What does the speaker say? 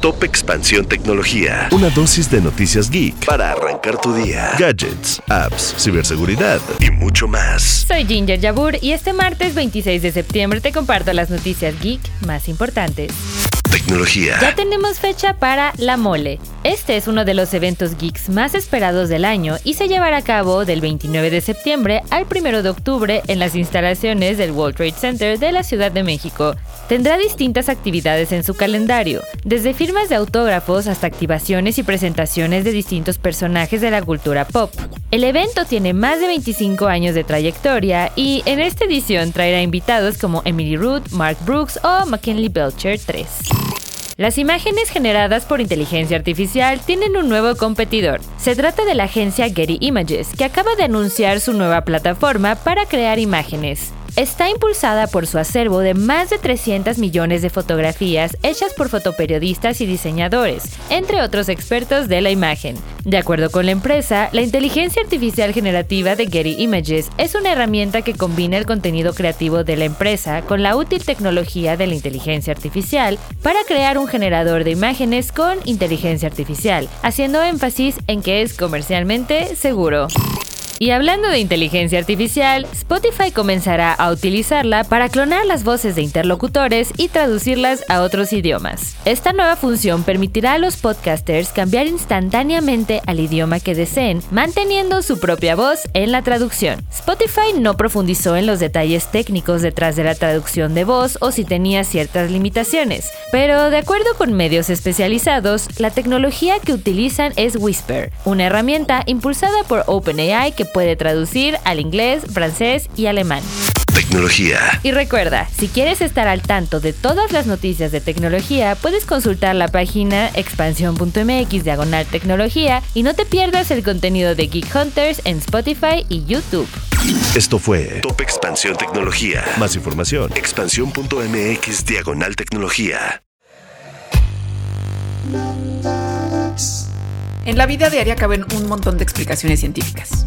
Top Expansión Tecnología. Una dosis de noticias geek para arrancar tu día. Gadgets, apps, ciberseguridad y mucho más. Soy Ginger Yabur y este martes 26 de septiembre te comparto las noticias geek más importantes. Tecnología. Ya tenemos fecha para La Mole. Este es uno de los eventos geeks más esperados del año y se llevará a cabo del 29 de septiembre al 1 de octubre en las instalaciones del World Trade Center de la Ciudad de México. Tendrá distintas actividades en su calendario, desde firmas de autógrafos hasta activaciones y presentaciones de distintos personajes de la cultura pop. El evento tiene más de 25 años de trayectoria y en esta edición traerá invitados como Emily Root, Mark Brooks o McKinley Belcher 3. Las imágenes generadas por inteligencia artificial tienen un nuevo competidor. Se trata de la agencia Getty Images, que acaba de anunciar su nueva plataforma para crear imágenes. Está impulsada por su acervo de más de 300 millones de fotografías hechas por fotoperiodistas y diseñadores, entre otros expertos de la imagen. De acuerdo con la empresa, la inteligencia artificial generativa de Getty Images es una herramienta que combina el contenido creativo de la empresa con la útil tecnología de la inteligencia artificial para crear un generador de imágenes con inteligencia artificial, haciendo énfasis en que es comercialmente seguro. Y hablando de inteligencia artificial, Spotify comenzará a utilizarla para clonar las voces de interlocutores y traducirlas a otros idiomas. Esta nueva función permitirá a los podcasters cambiar instantáneamente al idioma que deseen, manteniendo su propia voz en la traducción. Spotify no profundizó en los detalles técnicos detrás de la traducción de voz o si tenía ciertas limitaciones, pero de acuerdo con medios especializados, la tecnología que utilizan es Whisper, una herramienta impulsada por OpenAI que puede traducir al inglés, francés y alemán. Tecnología. Y recuerda, si quieres estar al tanto de todas las noticias de tecnología, puedes consultar la página expansión.mx diagonal tecnología y no te pierdas el contenido de Geek Hunters en Spotify y YouTube. Esto fue Top Expansión Tecnología. Más información. Expansión.mx diagonal tecnología. En la vida diaria caben un montón de explicaciones científicas.